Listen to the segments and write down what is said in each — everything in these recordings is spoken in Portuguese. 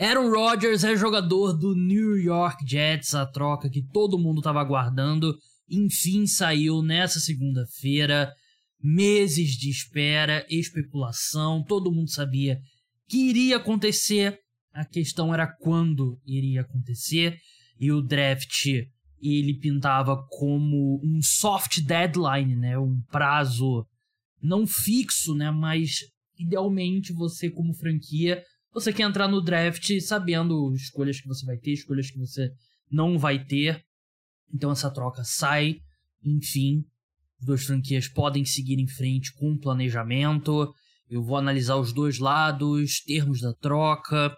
Aaron Rodgers é jogador do New York Jets, a troca que todo mundo estava aguardando. Enfim, saiu nessa segunda-feira. Meses de espera, especulação, todo mundo sabia que iria acontecer. A questão era quando iria acontecer. E o draft ele pintava como um soft deadline, né? Um prazo não fixo, né? Mas idealmente você como franquia você quer entrar no draft sabendo escolhas que você vai ter, escolhas que você não vai ter. Então essa troca sai. Enfim, as duas franquias podem seguir em frente com planejamento. Eu vou analisar os dois lados, termos da troca.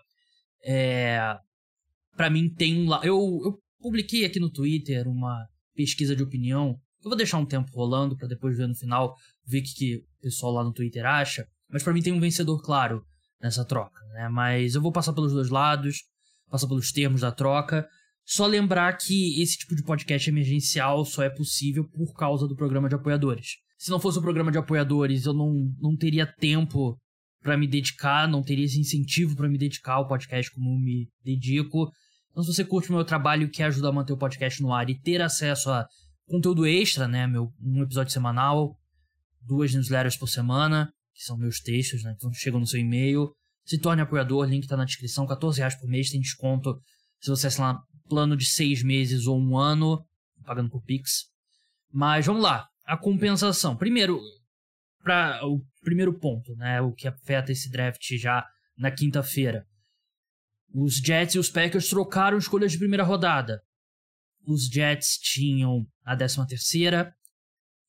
É... Para mim tem um lado. Eu, eu publiquei aqui no Twitter uma pesquisa de opinião. Eu vou deixar um tempo rolando para depois ver no final, ver o que, que o pessoal lá no Twitter acha. Mas para mim tem um vencedor claro nessa troca, né? Mas eu vou passar pelos dois lados, passar pelos termos da troca. Só lembrar que esse tipo de podcast emergencial só é possível por causa do programa de apoiadores. Se não fosse o programa de apoiadores, eu não, não teria tempo para me dedicar, não teria esse incentivo para me dedicar ao podcast como me dedico. Então, se você curte o meu trabalho e quer ajudar a manter o podcast no ar e ter acesso a conteúdo extra, né? Meu, um episódio semanal, duas newsletters por semana, que são meus textos, né? Então chegam no seu e-mail. Se torne apoiador, link tá na descrição, 14 reais por mês, tem desconto se você assinar plano de seis meses ou um ano, pagando por Pix. Mas vamos lá, a compensação. Primeiro, para o primeiro ponto, né? O que afeta esse draft já na quinta-feira. Os Jets e os Packers trocaram escolhas de primeira rodada. Os Jets tinham a 13 terceira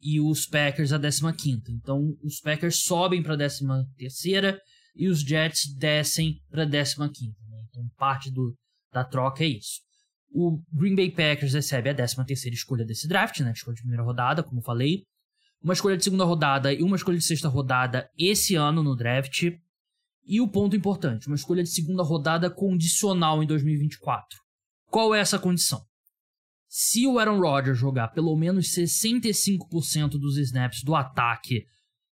e os Packers a 15 Então, os Packers sobem para a 13 terceira e os Jets descem para a 15 né? Então, parte do, da troca é isso. O Green Bay Packers recebe a 13 terceira escolha desse draft, né? Escolha de primeira rodada, como falei. Uma escolha de segunda rodada e uma escolha de sexta rodada esse ano no draft. E o ponto importante, uma escolha de segunda rodada condicional em 2024. Qual é essa condição? Se o Aaron Rodgers jogar pelo menos 65% dos snaps do ataque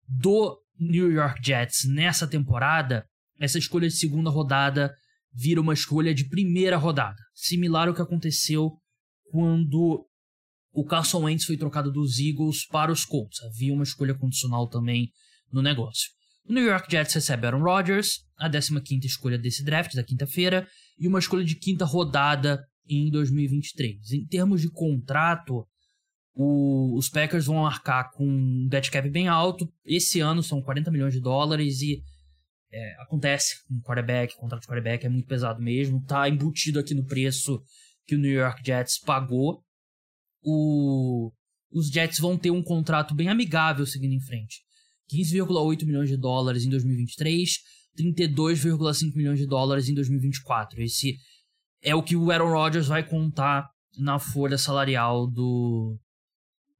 do New York Jets nessa temporada, essa escolha de segunda rodada vira uma escolha de primeira rodada. Similar ao que aconteceu quando o Carson Wentz foi trocado dos Eagles para os Colts. Havia uma escolha condicional também no negócio. O New York Jets recebe Aaron Rodgers, a 15ª escolha desse draft da quinta-feira, e uma escolha de quinta rodada em 2023. Em termos de contrato, o, os Packers vão arcar com um dead cap bem alto. Esse ano são 40 milhões de dólares e é, acontece com quarterback, contrato de quarterback é muito pesado mesmo. Tá embutido aqui no preço que o New York Jets pagou. O, os Jets vão ter um contrato bem amigável seguindo em frente. 15,8 milhões de dólares em 2023, 32,5 milhões de dólares em 2024. Esse é o que o Aaron Rodgers vai contar na folha salarial do,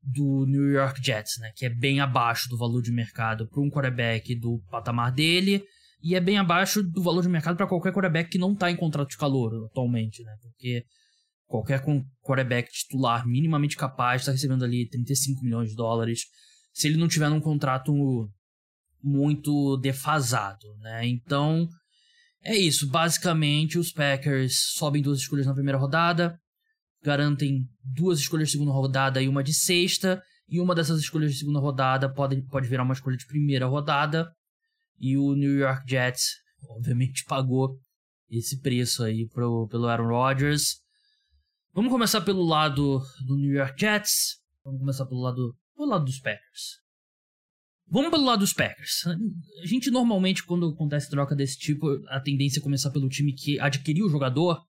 do New York Jets, né? Que é bem abaixo do valor de mercado para um quarterback do patamar dele e é bem abaixo do valor de mercado para qualquer quarterback que não está em contrato de calor atualmente, né? Porque qualquer quarterback titular minimamente capaz está recebendo ali 35 milhões de dólares se ele não tiver num contrato muito defasado, né? Então, é isso, basicamente os Packers sobem duas escolhas na primeira rodada, garantem duas escolhas de segunda rodada e uma de sexta, e uma dessas escolhas de segunda rodada pode, pode virar uma escolha de primeira rodada, e o New York Jets, obviamente, pagou esse preço aí pro, pelo Aaron Rodgers. Vamos começar pelo lado do New York Jets, vamos começar pelo lado, pelo lado dos Packers. Vamos pelo lado dos Packers. A gente normalmente, quando acontece troca desse tipo, a tendência é começar pelo time que adquiriu o jogador.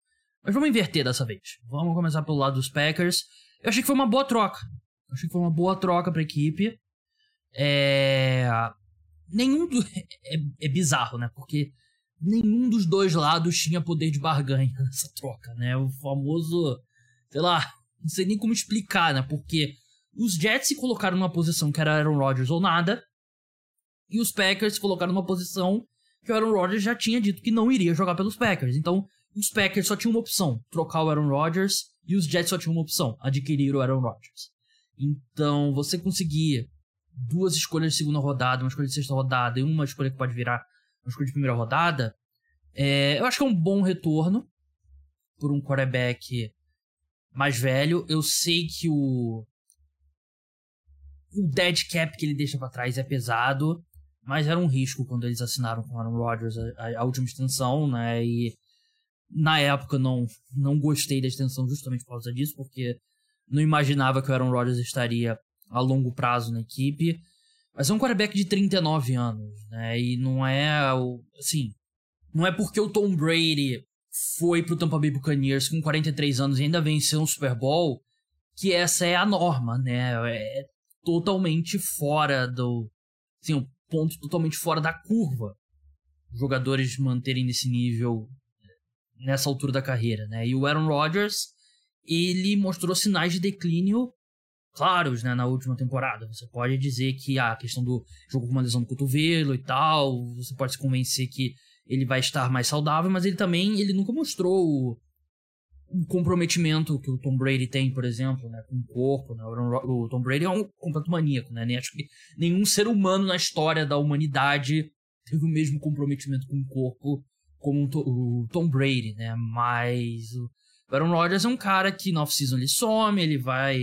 Mas vamos inverter dessa vez. Vamos começar pelo lado dos Packers. Eu achei que foi uma boa troca. Eu achei que foi uma boa troca pra equipe. É. Nenhum do. É, é bizarro, né? Porque nenhum dos dois lados tinha poder de barganha nessa troca, né? O famoso. Sei lá. Não sei nem como explicar, né? Porque os Jets se colocaram numa posição que era Aaron Rodgers ou nada. E os Packers se colocaram numa posição que o Aaron Rodgers já tinha dito que não iria jogar pelos Packers. Então, os Packers só tinham uma opção: trocar o Aaron Rodgers. E os Jets só tinham uma opção: adquirir o Aaron Rodgers. Então, você conseguir duas escolhas de segunda rodada, uma escolha de sexta rodada e uma escolha que pode virar uma escolha de primeira rodada, É, eu acho que é um bom retorno por um quarterback mais velho. Eu sei que o o dead cap que ele deixa para trás é pesado, mas era um risco quando eles assinaram com o Aaron Rodgers a, a, última extensão, né? E na época não não gostei da extensão justamente por causa disso, porque não imaginava que o Aaron Rodgers estaria a longo prazo na equipe. Mas é um quarterback de 39 anos, né? E não é o. Assim. Não é porque o Tom Brady foi pro Tampa Bay Buccaneers com 43 anos e ainda venceu um Super Bowl que essa é a norma, né? É totalmente fora do. Assim, um ponto totalmente fora da curva. Jogadores manterem nesse nível nessa altura da carreira, né? E o Aaron Rodgers, ele mostrou sinais de declínio claros, né, na última temporada. Você pode dizer que ah, a questão do jogo com uma lesão do cotovelo e tal, você pode se convencer que ele vai estar mais saudável, mas ele também ele nunca mostrou o comprometimento que o Tom Brady tem, por exemplo, né, com o corpo. Né? O Tom Brady é um completo maníaco, né? Nem acho que nenhum ser humano na história da humanidade teve o mesmo comprometimento com o corpo como o Tom Brady, né? Mas o Aaron Rodgers é um cara que no off-season ele some, ele vai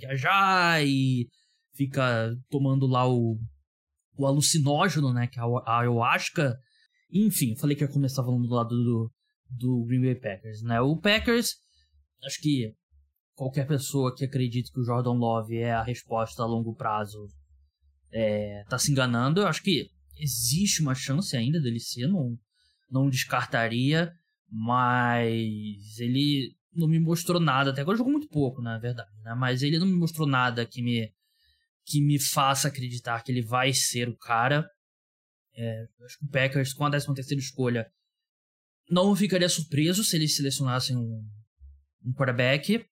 viajar e fica tomando lá o, o alucinógeno, né? Que é a ayahuasca. Enfim, falei que ia começar falando do lado do, do Green Bay Packers, né? O Packers, acho que qualquer pessoa que acredite que o Jordan Love é a resposta a longo prazo é, tá se enganando. Eu acho que existe uma chance ainda dele ser, não, não descartaria, mas ele não me mostrou nada. Até agora jogou muito pouco, na verdade, né? Mas ele não me mostrou nada que me que me faça acreditar que ele vai ser o cara. É, acho que o Packers, com a 13 terceira escolha, não ficaria surpreso se eles selecionassem um, um quarterback.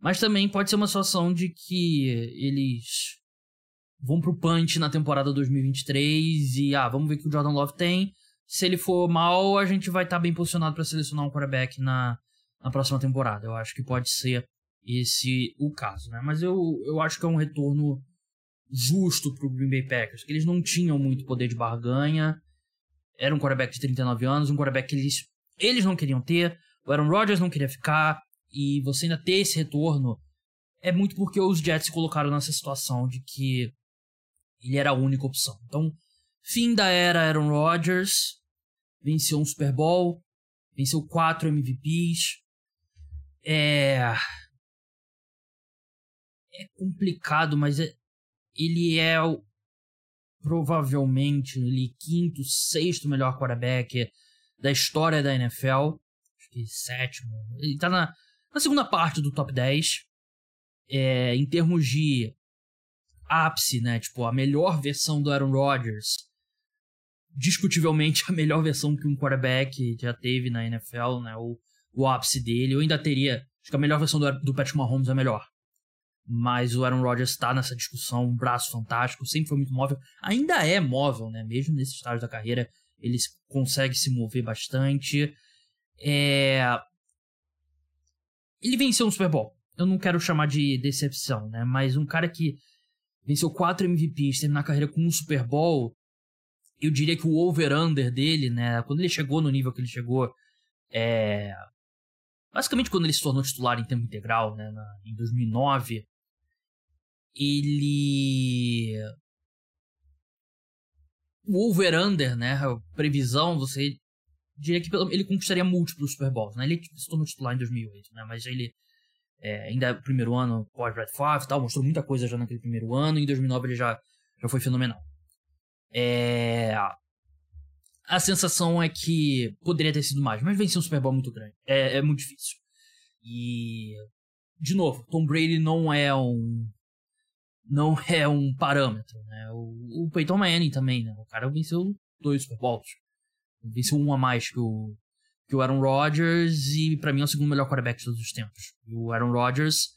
Mas também pode ser uma situação de que eles vão pro punch na temporada 2023 e, ah, vamos ver o que o Jordan Love tem. Se ele for mal, a gente vai estar tá bem posicionado para selecionar um quarterback na, na próxima temporada. Eu acho que pode ser esse o caso, né? Mas eu, eu acho que é um retorno justo pro Green Bay Packers, que eles não tinham muito poder de barganha. Era um quarterback de 39 anos, um quarterback que eles, eles não queriam ter, o Aaron Rodgers não queria ficar, e você ainda ter esse retorno é muito porque os Jets se colocaram nessa situação de que ele era a única opção. Então, fim da era Aaron Rodgers, venceu um Super Bowl, venceu quatro MVPs, é. É complicado, mas é, ele é o, provavelmente ele quinto, sexto melhor quarterback da história da NFL. Acho que sétimo. Ele tá na, na segunda parte do top 10. É, em termos de ápice, né? Tipo, a melhor versão do Aaron Rodgers. Discutivelmente a melhor versão que um quarterback já teve na NFL, né? O, o ápice dele. Eu ainda teria. Acho que a melhor versão do, do Patrick Mahomes é melhor. Mas o Aaron Rodgers está nessa discussão, um braço fantástico, sempre foi muito móvel. Ainda é móvel, né? Mesmo nesse estágio da carreira, ele consegue se mover bastante. É... Ele venceu um Super Bowl. Eu não quero chamar de decepção, né? Mas um cara que venceu quatro MVPs, terminar a carreira com um Super Bowl, eu diria que o over-under dele, né? Quando ele chegou no nível que ele chegou, é basicamente quando ele se tornou titular em tempo integral, né, na, em 2009, ele o over-under, né, a previsão, você diria que ele conquistaria múltiplos Super Bowls, né? Ele se tornou titular em 2008, né? Mas ele é, ainda é primeiro ano pós Brett Favre tal, mostrou muita coisa já naquele primeiro ano, em 2009 ele já, já foi fenomenal. É, a sensação é que poderia ter sido mais, mas vencer um Super Bowl muito grande. É, é muito difícil. E. De novo, Tom Brady não é um. Não é um parâmetro, né? O, o Peyton Manning também, né? O cara venceu dois Super Bowls. Venceu um a mais que o, que o Aaron Rodgers e para mim é o segundo melhor quarterback de todos os tempos. O Aaron Rodgers.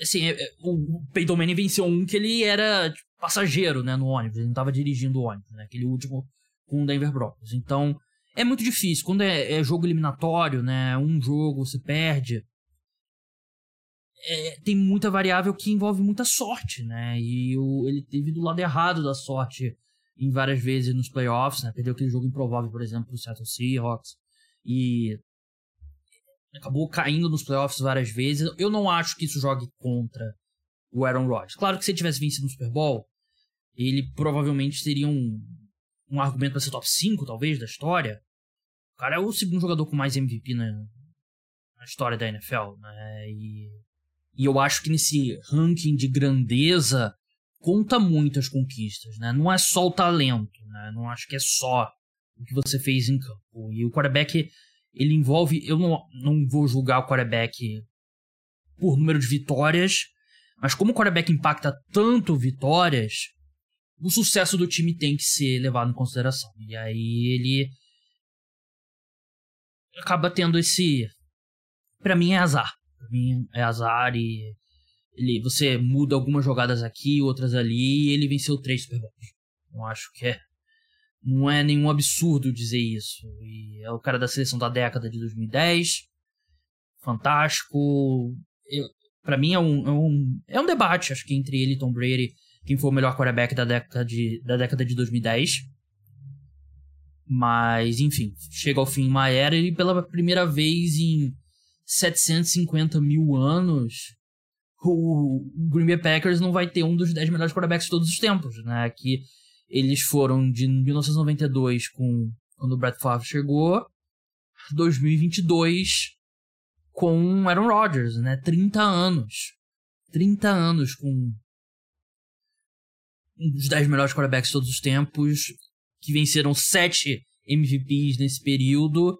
Assim, é, é, o Peyton Manning venceu um que ele era tipo, passageiro, né, no ônibus. Ele não estava dirigindo o ônibus, né? Aquele último com o Denver Broncos. Então, é muito difícil. Quando é, é jogo eliminatório, né? Um jogo você perde. É, tem muita variável que envolve muita sorte, né? E o, ele teve do lado errado da sorte em várias vezes nos playoffs, né? Perdeu aquele jogo improvável, por exemplo, pro Seattle Seahawks. E acabou caindo nos playoffs várias vezes. Eu não acho que isso jogue contra o Aaron Rodgers. Claro que se ele tivesse vencido no Super Bowl, ele provavelmente teria um, um argumento para ser top 5, talvez, da história. O cara é o segundo jogador com mais MVP na, na história da NFL, né? E, e eu acho que nesse ranking de grandeza conta muito as conquistas, né? Não é só o talento, né? Não acho que é só o que você fez em campo. E o quarterback, ele envolve... Eu não, não vou julgar o quarterback por número de vitórias, mas como o quarterback impacta tanto vitórias, o sucesso do time tem que ser levado em consideração. E aí ele acaba tendo esse. Para mim é azar. Mim é azar e ele, você muda algumas jogadas aqui, outras ali, e ele venceu três Super Bowls. Não acho que é. Não é nenhum absurdo dizer isso. E é o cara da seleção da década de 2010. Fantástico. para mim é um, é um, é um debate, acho que entre ele e Tom Brady, quem foi o melhor quarterback da década de, da década de 2010. Mas, enfim, chega ao fim uma era e pela primeira vez em 750 mil anos, o Green Bay Packers não vai ter um dos 10 melhores quarterbacks de todos os tempos, né? Que eles foram de 1992, com, quando o Brett Favre chegou, 2022 com Aaron Rodgers, né? 30 anos. 30 anos com um dos 10 melhores quarterbacks de todos os tempos, que venceram sete MVPs nesse período.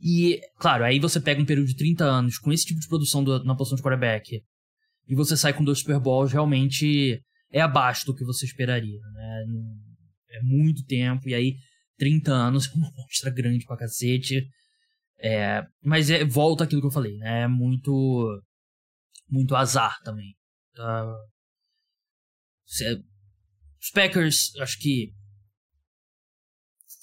E, claro, aí você pega um período de 30 anos com esse tipo de produção do, na posição de quarterback e você sai com dois Super Bowls, realmente é abaixo do que você esperaria, né? É muito tempo, e aí 30 anos é uma mostra grande pra cacete. É, mas é, volta aquilo que eu falei, né? É muito, muito azar também. Uh, os Packers, acho que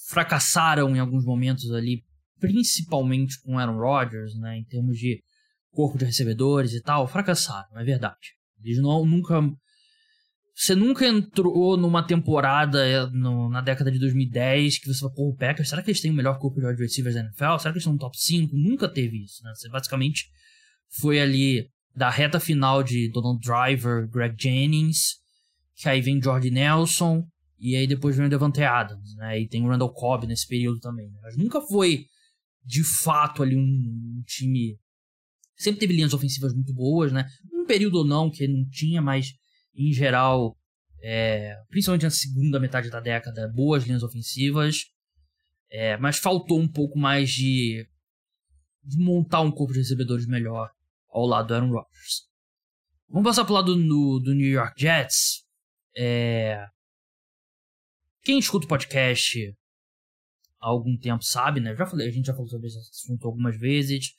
fracassaram em alguns momentos ali, principalmente com Aaron Rodgers, né, em termos de corpo de recebedores e tal, fracassaram, é verdade. Eles não, nunca. Você nunca entrou numa temporada eh, no, na década de 2010 que você falou, pô, o Packers, será que eles têm o melhor corpo de wide receivers da NFL? Será que eles estão no top 5? Nunca teve isso, né? Você basicamente foi ali da reta final de Donald Driver, Greg Jennings, que aí vem Jordi Nelson, e aí depois vem o Devante Adams, né? E tem o Randall Cobb nesse período também. Né? Mas nunca foi, de fato, ali um, time... Sempre teve linhas ofensivas muito boas, né? Um período ou não que não tinha, mas em geral, é, principalmente na segunda metade da década, boas linhas ofensivas. É, mas faltou um pouco mais de, de montar um corpo de recebedores melhor ao lado do Aaron Rodgers. Vamos passar pro lado do, do New York Jets. É... Quem escuta o podcast há algum tempo sabe, né? Já falei, a gente já falou sobre esse assunto algumas vezes.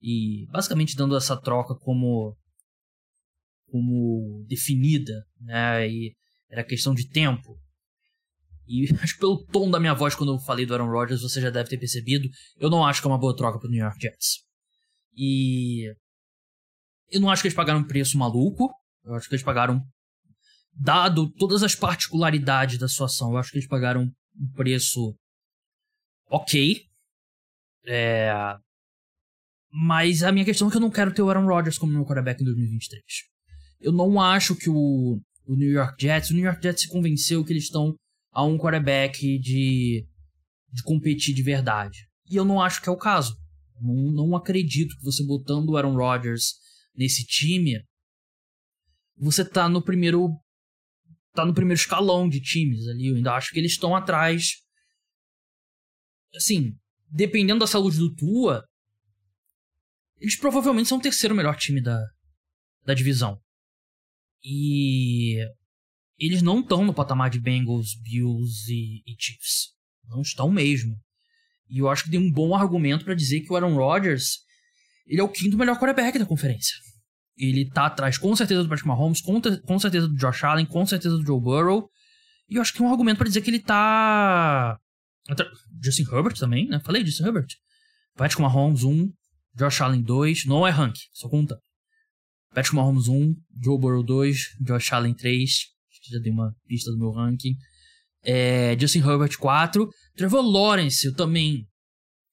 E basicamente dando essa troca como como definida, né? E era questão de tempo. E acho que pelo tom da minha voz quando eu falei do Aaron Rodgers, você já deve ter percebido, eu não acho que é uma boa troca pro New York Jets. E eu não acho que eles pagaram um preço maluco. Eu acho que eles pagaram dado todas as particularidades da situação, eu acho que eles pagaram um preço ok. É... Mas a minha questão é que eu não quero ter o Aaron Rodgers como meu quarterback em 2023. Eu não acho que o, o New York Jets, o New York Jets se convenceu que eles estão a um quarterback de, de competir de verdade. E eu não acho que é o caso. Não, não acredito que você botando o Aaron Rodgers nesse time, você tá no primeiro tá no primeiro escalão de times ali. Eu ainda acho que eles estão atrás. Assim, dependendo da saúde do Tua, eles provavelmente são o terceiro melhor time da, da divisão. E eles não estão no patamar de Bengals, Bills e, e, Chiefs. Não estão mesmo. E eu acho que tem um bom argumento para dizer que o Aaron Rodgers ele é o quinto melhor quarterback da conferência. Ele tá atrás com certeza do Patrick Mahomes, com, com certeza do Josh Allen, com certeza do Joe Burrow. E eu acho que é um argumento para dizer que ele tá. Justin Herbert também, né? Falei Justin Herbert. Patrick Mahomes 1, Josh Allen 2. Não é rank, só conta. Patrick Mahomes 1, Joe Burrow 2, Josh Allen 3. Acho que já dei uma pista do meu ranking. É, Justin Herbert 4. Trevor Lawrence, eu também.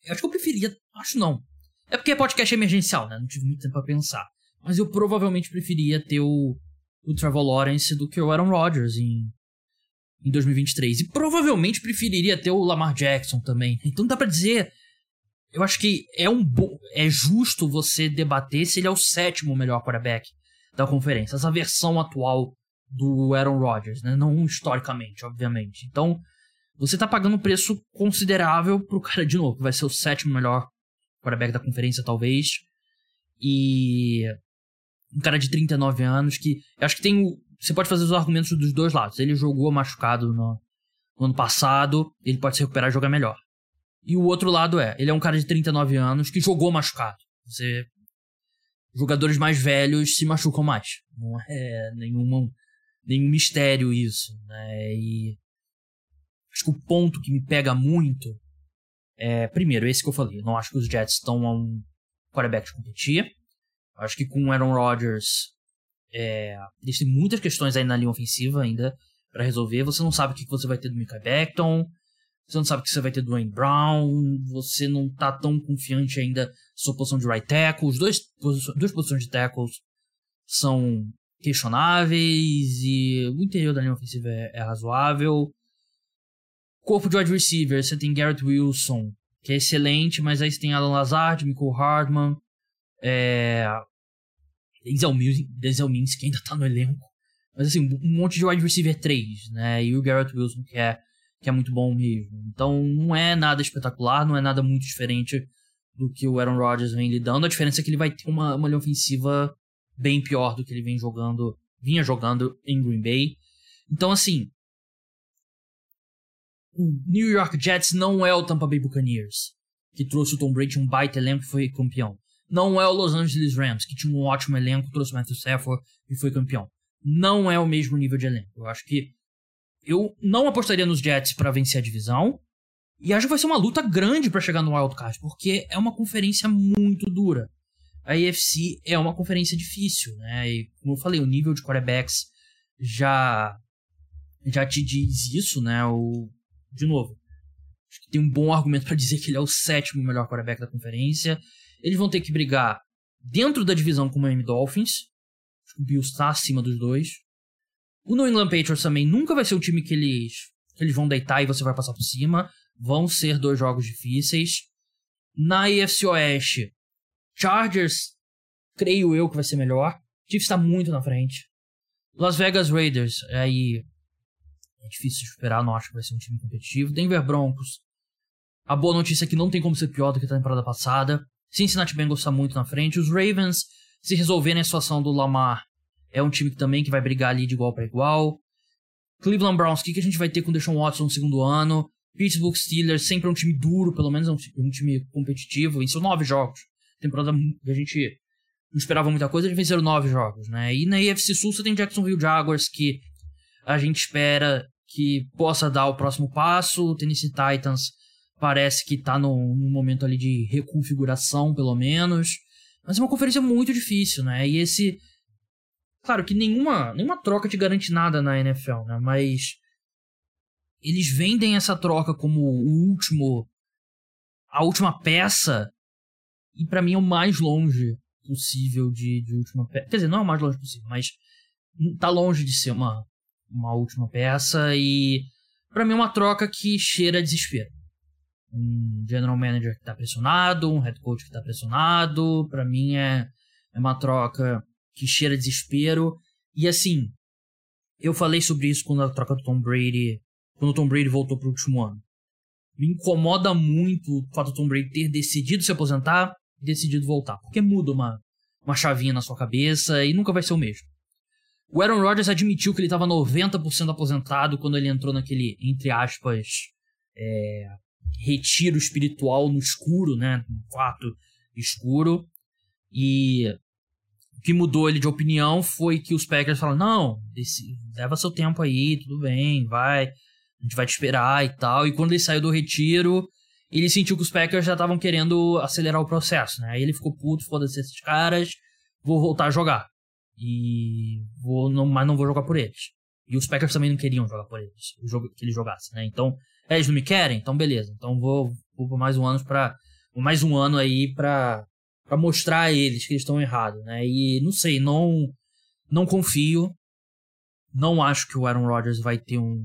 Eu acho que eu preferia. Acho não. É porque é podcast emergencial, né? Não tive muito tempo pra pensar. Mas eu provavelmente preferia ter o, o Trevor Lawrence do que o Aaron Rodgers em, em 2023. E provavelmente preferiria ter o Lamar Jackson também. Então dá para dizer. Eu acho que é um bo... é justo você debater se ele é o sétimo melhor quarterback da conferência. Essa versão atual do Aaron Rodgers, né? Não historicamente, obviamente. Então, você tá pagando um preço considerável pro cara de novo, que vai ser o sétimo melhor quarterback da conferência, talvez. E um cara de 39 anos que eu acho que tem o, você pode fazer os argumentos dos dois lados. Ele jogou machucado no, no ano passado, ele pode se recuperar e jogar melhor. E o outro lado é, ele é um cara de 39 anos que jogou machucado. Você jogadores mais velhos se machucam mais. Não é nenhum nenhum mistério isso, né? E acho que o ponto que me pega muito é, primeiro, esse que eu falei. Eu não acho que os Jets estão a um quarterback de competir. Acho que com o Aaron Rodgers, é, eles muitas questões aí na linha ofensiva ainda para resolver. Você não sabe o que você vai ter do Micah Beckton. Você não sabe o que você vai ter do Wayne Brown. Você não tá tão confiante ainda na sua posição de right tackle. Os dois, duas posições de tackles são questionáveis e o interior da linha ofensiva é, é razoável. Corpo de wide receiver, você tem Garrett Wilson, que é excelente, mas aí você tem Alan Lazard, Michael Hardman, é... Denzel Mims, que ainda tá no elenco. Mas assim, um monte de wide receiver 3, né? E o Garrett Wilson, que é, que é muito bom mesmo. Então não é nada espetacular, não é nada muito diferente do que o Aaron Rodgers vem lidando. A diferença é que ele vai ter uma, uma linha ofensiva bem pior do que ele vem jogando, vinha jogando em Green Bay. Então, assim, o New York Jets não é o Tampa Bay Buccaneers, que trouxe o Tom Brady um baita elenco e foi campeão. Não é o Los Angeles Rams, que tinha um ótimo elenco, trouxe Matthew Stafford e foi campeão. Não é o mesmo nível de elenco. Eu acho que eu não apostaria nos Jets para vencer a divisão. E acho que vai ser uma luta grande para chegar no Wild Card, porque é uma conferência muito dura. A AFC é uma conferência difícil, né? E como eu falei, o nível de quarterbacks já já te diz isso, né? O de novo, acho que tem um bom argumento para dizer que ele é o sétimo melhor quarterback da conferência. Eles vão ter que brigar dentro da divisão com o Miami Dolphins. O Bills está acima dos dois. O New England Patriots também nunca vai ser o time que eles, que eles vão deitar e você vai passar por cima. Vão ser dois jogos difíceis. Na AFC Oeste, Chargers, creio eu que vai ser melhor. Chiefs está muito na frente. Las Vegas Raiders, aí é difícil de esperar, não acho que vai ser um time competitivo. Denver Broncos. A boa notícia é que não tem como ser pior do que a temporada passada. Cincinnati Bengals está muito na frente. Os Ravens, se resolverem a situação do Lamar, é um time também que vai brigar ali de igual para igual. Cleveland Browns, o que, que a gente vai ter com o Deshaun Watson no segundo ano? Pittsburgh Steelers, sempre é um time duro, pelo menos é um, um time competitivo. Seus nove jogos. Temporada que a gente não esperava muita coisa, eles venceram nove jogos, né? E na AFC Sul você tem Jacksonville Jaguars, que a gente espera que possa dar o próximo passo. Tennessee Titans parece que está no, no, momento ali de reconfiguração, pelo menos. Mas é uma conferência muito difícil, né? E esse. Claro que nenhuma, nenhuma troca te garante nada na NFL, né? Mas. Eles vendem essa troca como o último. A última peça. E para mim é o mais longe possível de, de última peça. Quer dizer, não é o mais longe possível, mas tá longe de ser uma, uma última peça e para mim é uma troca que cheira desespero. Um general manager que tá pressionado, um head coach que tá pressionado, para mim é, é uma troca que cheira desespero. E assim, eu falei sobre isso quando a troca do Tom Brady, quando o Tom Brady voltou pro último ano. Me incomoda muito o fato do Tom Brady ter decidido se aposentar e decidido voltar, porque muda uma, uma chavinha na sua cabeça e nunca vai ser o mesmo. O Aaron Rodgers admitiu que ele estava 90% aposentado quando ele entrou naquele, entre aspas, é, retiro espiritual no escuro, né? No quarto escuro. E o que mudou ele de opinião foi que os Packers falaram: não, leva seu tempo aí, tudo bem, vai, a gente vai te esperar e tal. E quando ele saiu do retiro, ele sentiu que os Packers já estavam querendo acelerar o processo, né? Aí ele ficou puto, foda-se esses caras, vou voltar a jogar. E vou, não, mas não vou jogar por eles. E os Packers também não queriam jogar por eles, que eles jogassem, né? Então, é, eles não me querem? Então, beleza. Então, vou, vou por mais um ano para mais um ano aí pra, pra mostrar a eles que eles estão errados, né? E não sei, não, não confio. Não acho que o Aaron Rodgers vai ter um,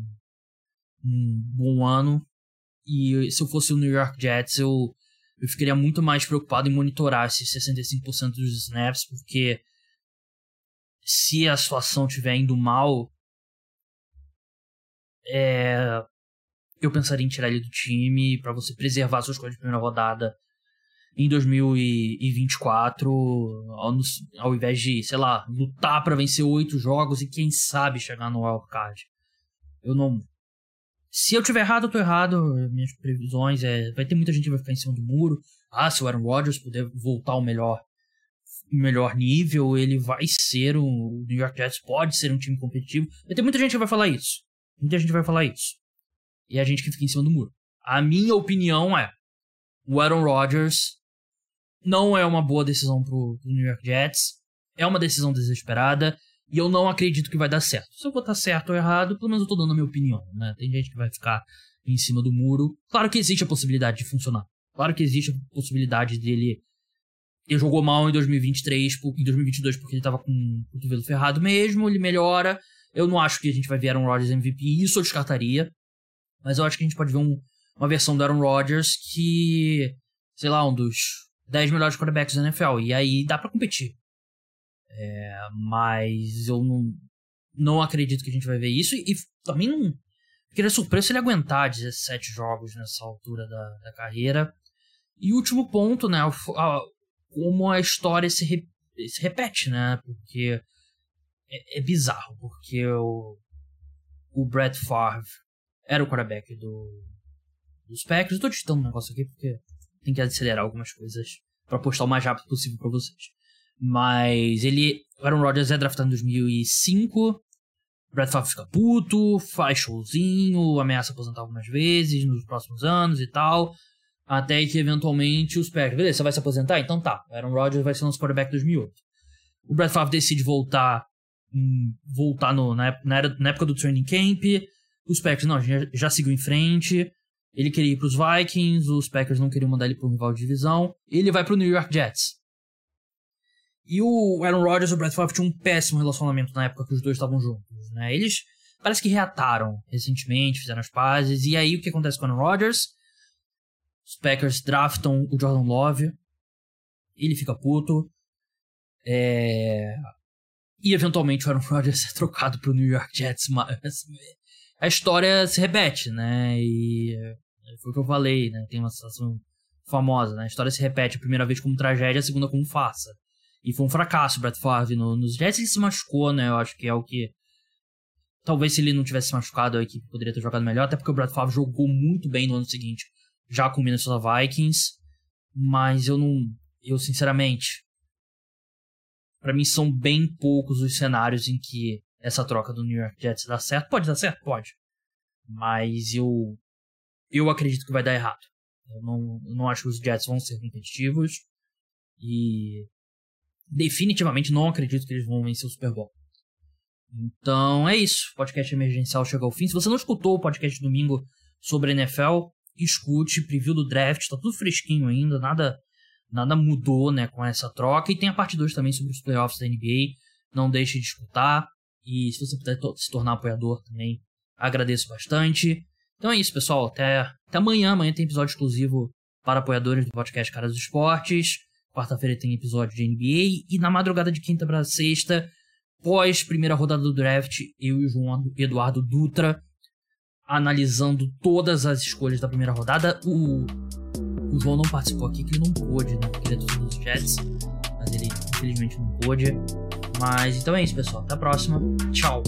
um bom ano. E se eu fosse o New York Jets, eu, eu ficaria muito mais preocupado em monitorar esses 65% dos snaps, porque se a situação estiver indo mal, é, eu pensaria em tirar ele do time para você preservar suas coisas de primeira rodada em 2024, ao, ao invés de, sei lá, lutar para vencer oito jogos e quem sabe chegar no wildcard. Eu não. Se eu tiver errado, eu tô errado. Minhas previsões é. Vai ter muita gente que vai ficar em cima do muro. Ah, se o Aaron Rodgers puder voltar ao melhor, melhor nível, ele vai ser um. O New York Jets pode ser um time competitivo. Vai ter muita gente que vai falar isso. Muita gente vai falar isso. E a gente que fica em cima do muro. A minha opinião é: o Aaron Rodgers não é uma boa decisão pro, New York Jets. É uma decisão desesperada. E eu não acredito que vai dar certo. Se eu vou estar certo ou errado, pelo menos eu tô dando a minha opinião, né? Tem gente que vai ficar em cima do muro. Claro que existe a possibilidade de funcionar. Claro que existe a possibilidade dele. Ele jogou mal em 2023, em 2022, porque ele tava com o cotovelo ferrado mesmo. Ele melhora. Eu não acho que a gente vai ver Aaron Rodgers MVP. Isso eu descartaria. Mas eu acho que a gente pode ver um, uma versão do Aaron Rodgers que. Sei lá, um dos 10 melhores quarterbacks da NFL. E aí dá para competir. É, mas eu não, não acredito que a gente vai ver isso. E, também não. Fiquei surpreso se ele aguentar 17 jogos nessa altura da, da carreira. E último ponto, né? A, como a história se, re, se repete, né? Porque é, é, bizarro. Porque o, o Brett Favre era o quarterback do, dos Packers. Eu tô digitando um negócio aqui porque tem que acelerar algumas coisas para postar o mais rápido possível para vocês. Mas ele. O Aaron Rodgers é draftado em 2005. Brett Favre fica puto, faz showzinho, ameaça aposentar algumas vezes nos próximos anos e tal. Até que eventualmente os Packers. Beleza, você vai se aposentar? Então tá. Aaron Rodgers vai ser nosso quarterback em 2008. O Brett Favre decide voltar. Hum, voltar no, na, na, na, época do training camp. Os Packers, não, já, já seguiu em frente. Ele queria ir para os Vikings, os Packers não queriam mandar ele para um rival de divisão. Ele vai para o New York Jets. E o Aaron Rodgers e o Brett Favre tinham um péssimo relacionamento na época que os dois estavam juntos, né? Eles parece que reataram recentemente, fizeram as pazes. E aí o que acontece com o Aaron Rodgers? Os Packers draftam o Jordan Love. Ele fica puto. É... E eventualmente o Aaron Rodgers é trocado pro New York Jets. Mas a história se repete, né? E foi o que eu falei, né? Tem uma situação famosa, né? A história se repete a primeira vez como tragédia, a segunda como farsa. E foi um fracasso o Brett Favre no, nos Jets. Ele se machucou, né? Eu acho que é o que... Talvez se ele não tivesse se machucado, a equipe poderia ter jogado melhor. Até porque o Brett Favre jogou muito bem no ano seguinte, já com o Minnesota Vikings. Mas eu não... Eu, sinceramente... para mim são bem poucos os cenários em que essa troca do New York Jets dá certo. Pode dar certo? Pode. Mas eu... Eu acredito que vai dar errado. Eu não, eu não acho que os Jets vão ser competitivos. E definitivamente não acredito que eles vão vencer o Super Bowl. Então é isso. O podcast emergencial chegou ao fim. Se você não escutou o podcast de domingo sobre NFL, escute, preview do draft, tá tudo fresquinho ainda, nada nada mudou, né, com essa troca. E tem a parte 2 também sobre os playoffs da NBA. Não deixe de escutar. E se você puder se tornar apoiador também, agradeço bastante. Então é isso, pessoal. Até, até amanhã. Amanhã tem episódio exclusivo para apoiadores do podcast Caras Esportes. Quarta-feira tem episódio de NBA. E na madrugada de quinta para sexta, pós primeira rodada do draft, eu e o João Eduardo Dutra analisando todas as escolhas da primeira rodada. O, o João não participou aqui, que ele não pôde, né? Porque ele é dos Jets. Mas ele infelizmente não pôde. Mas então é isso, pessoal. Até a próxima. Tchau.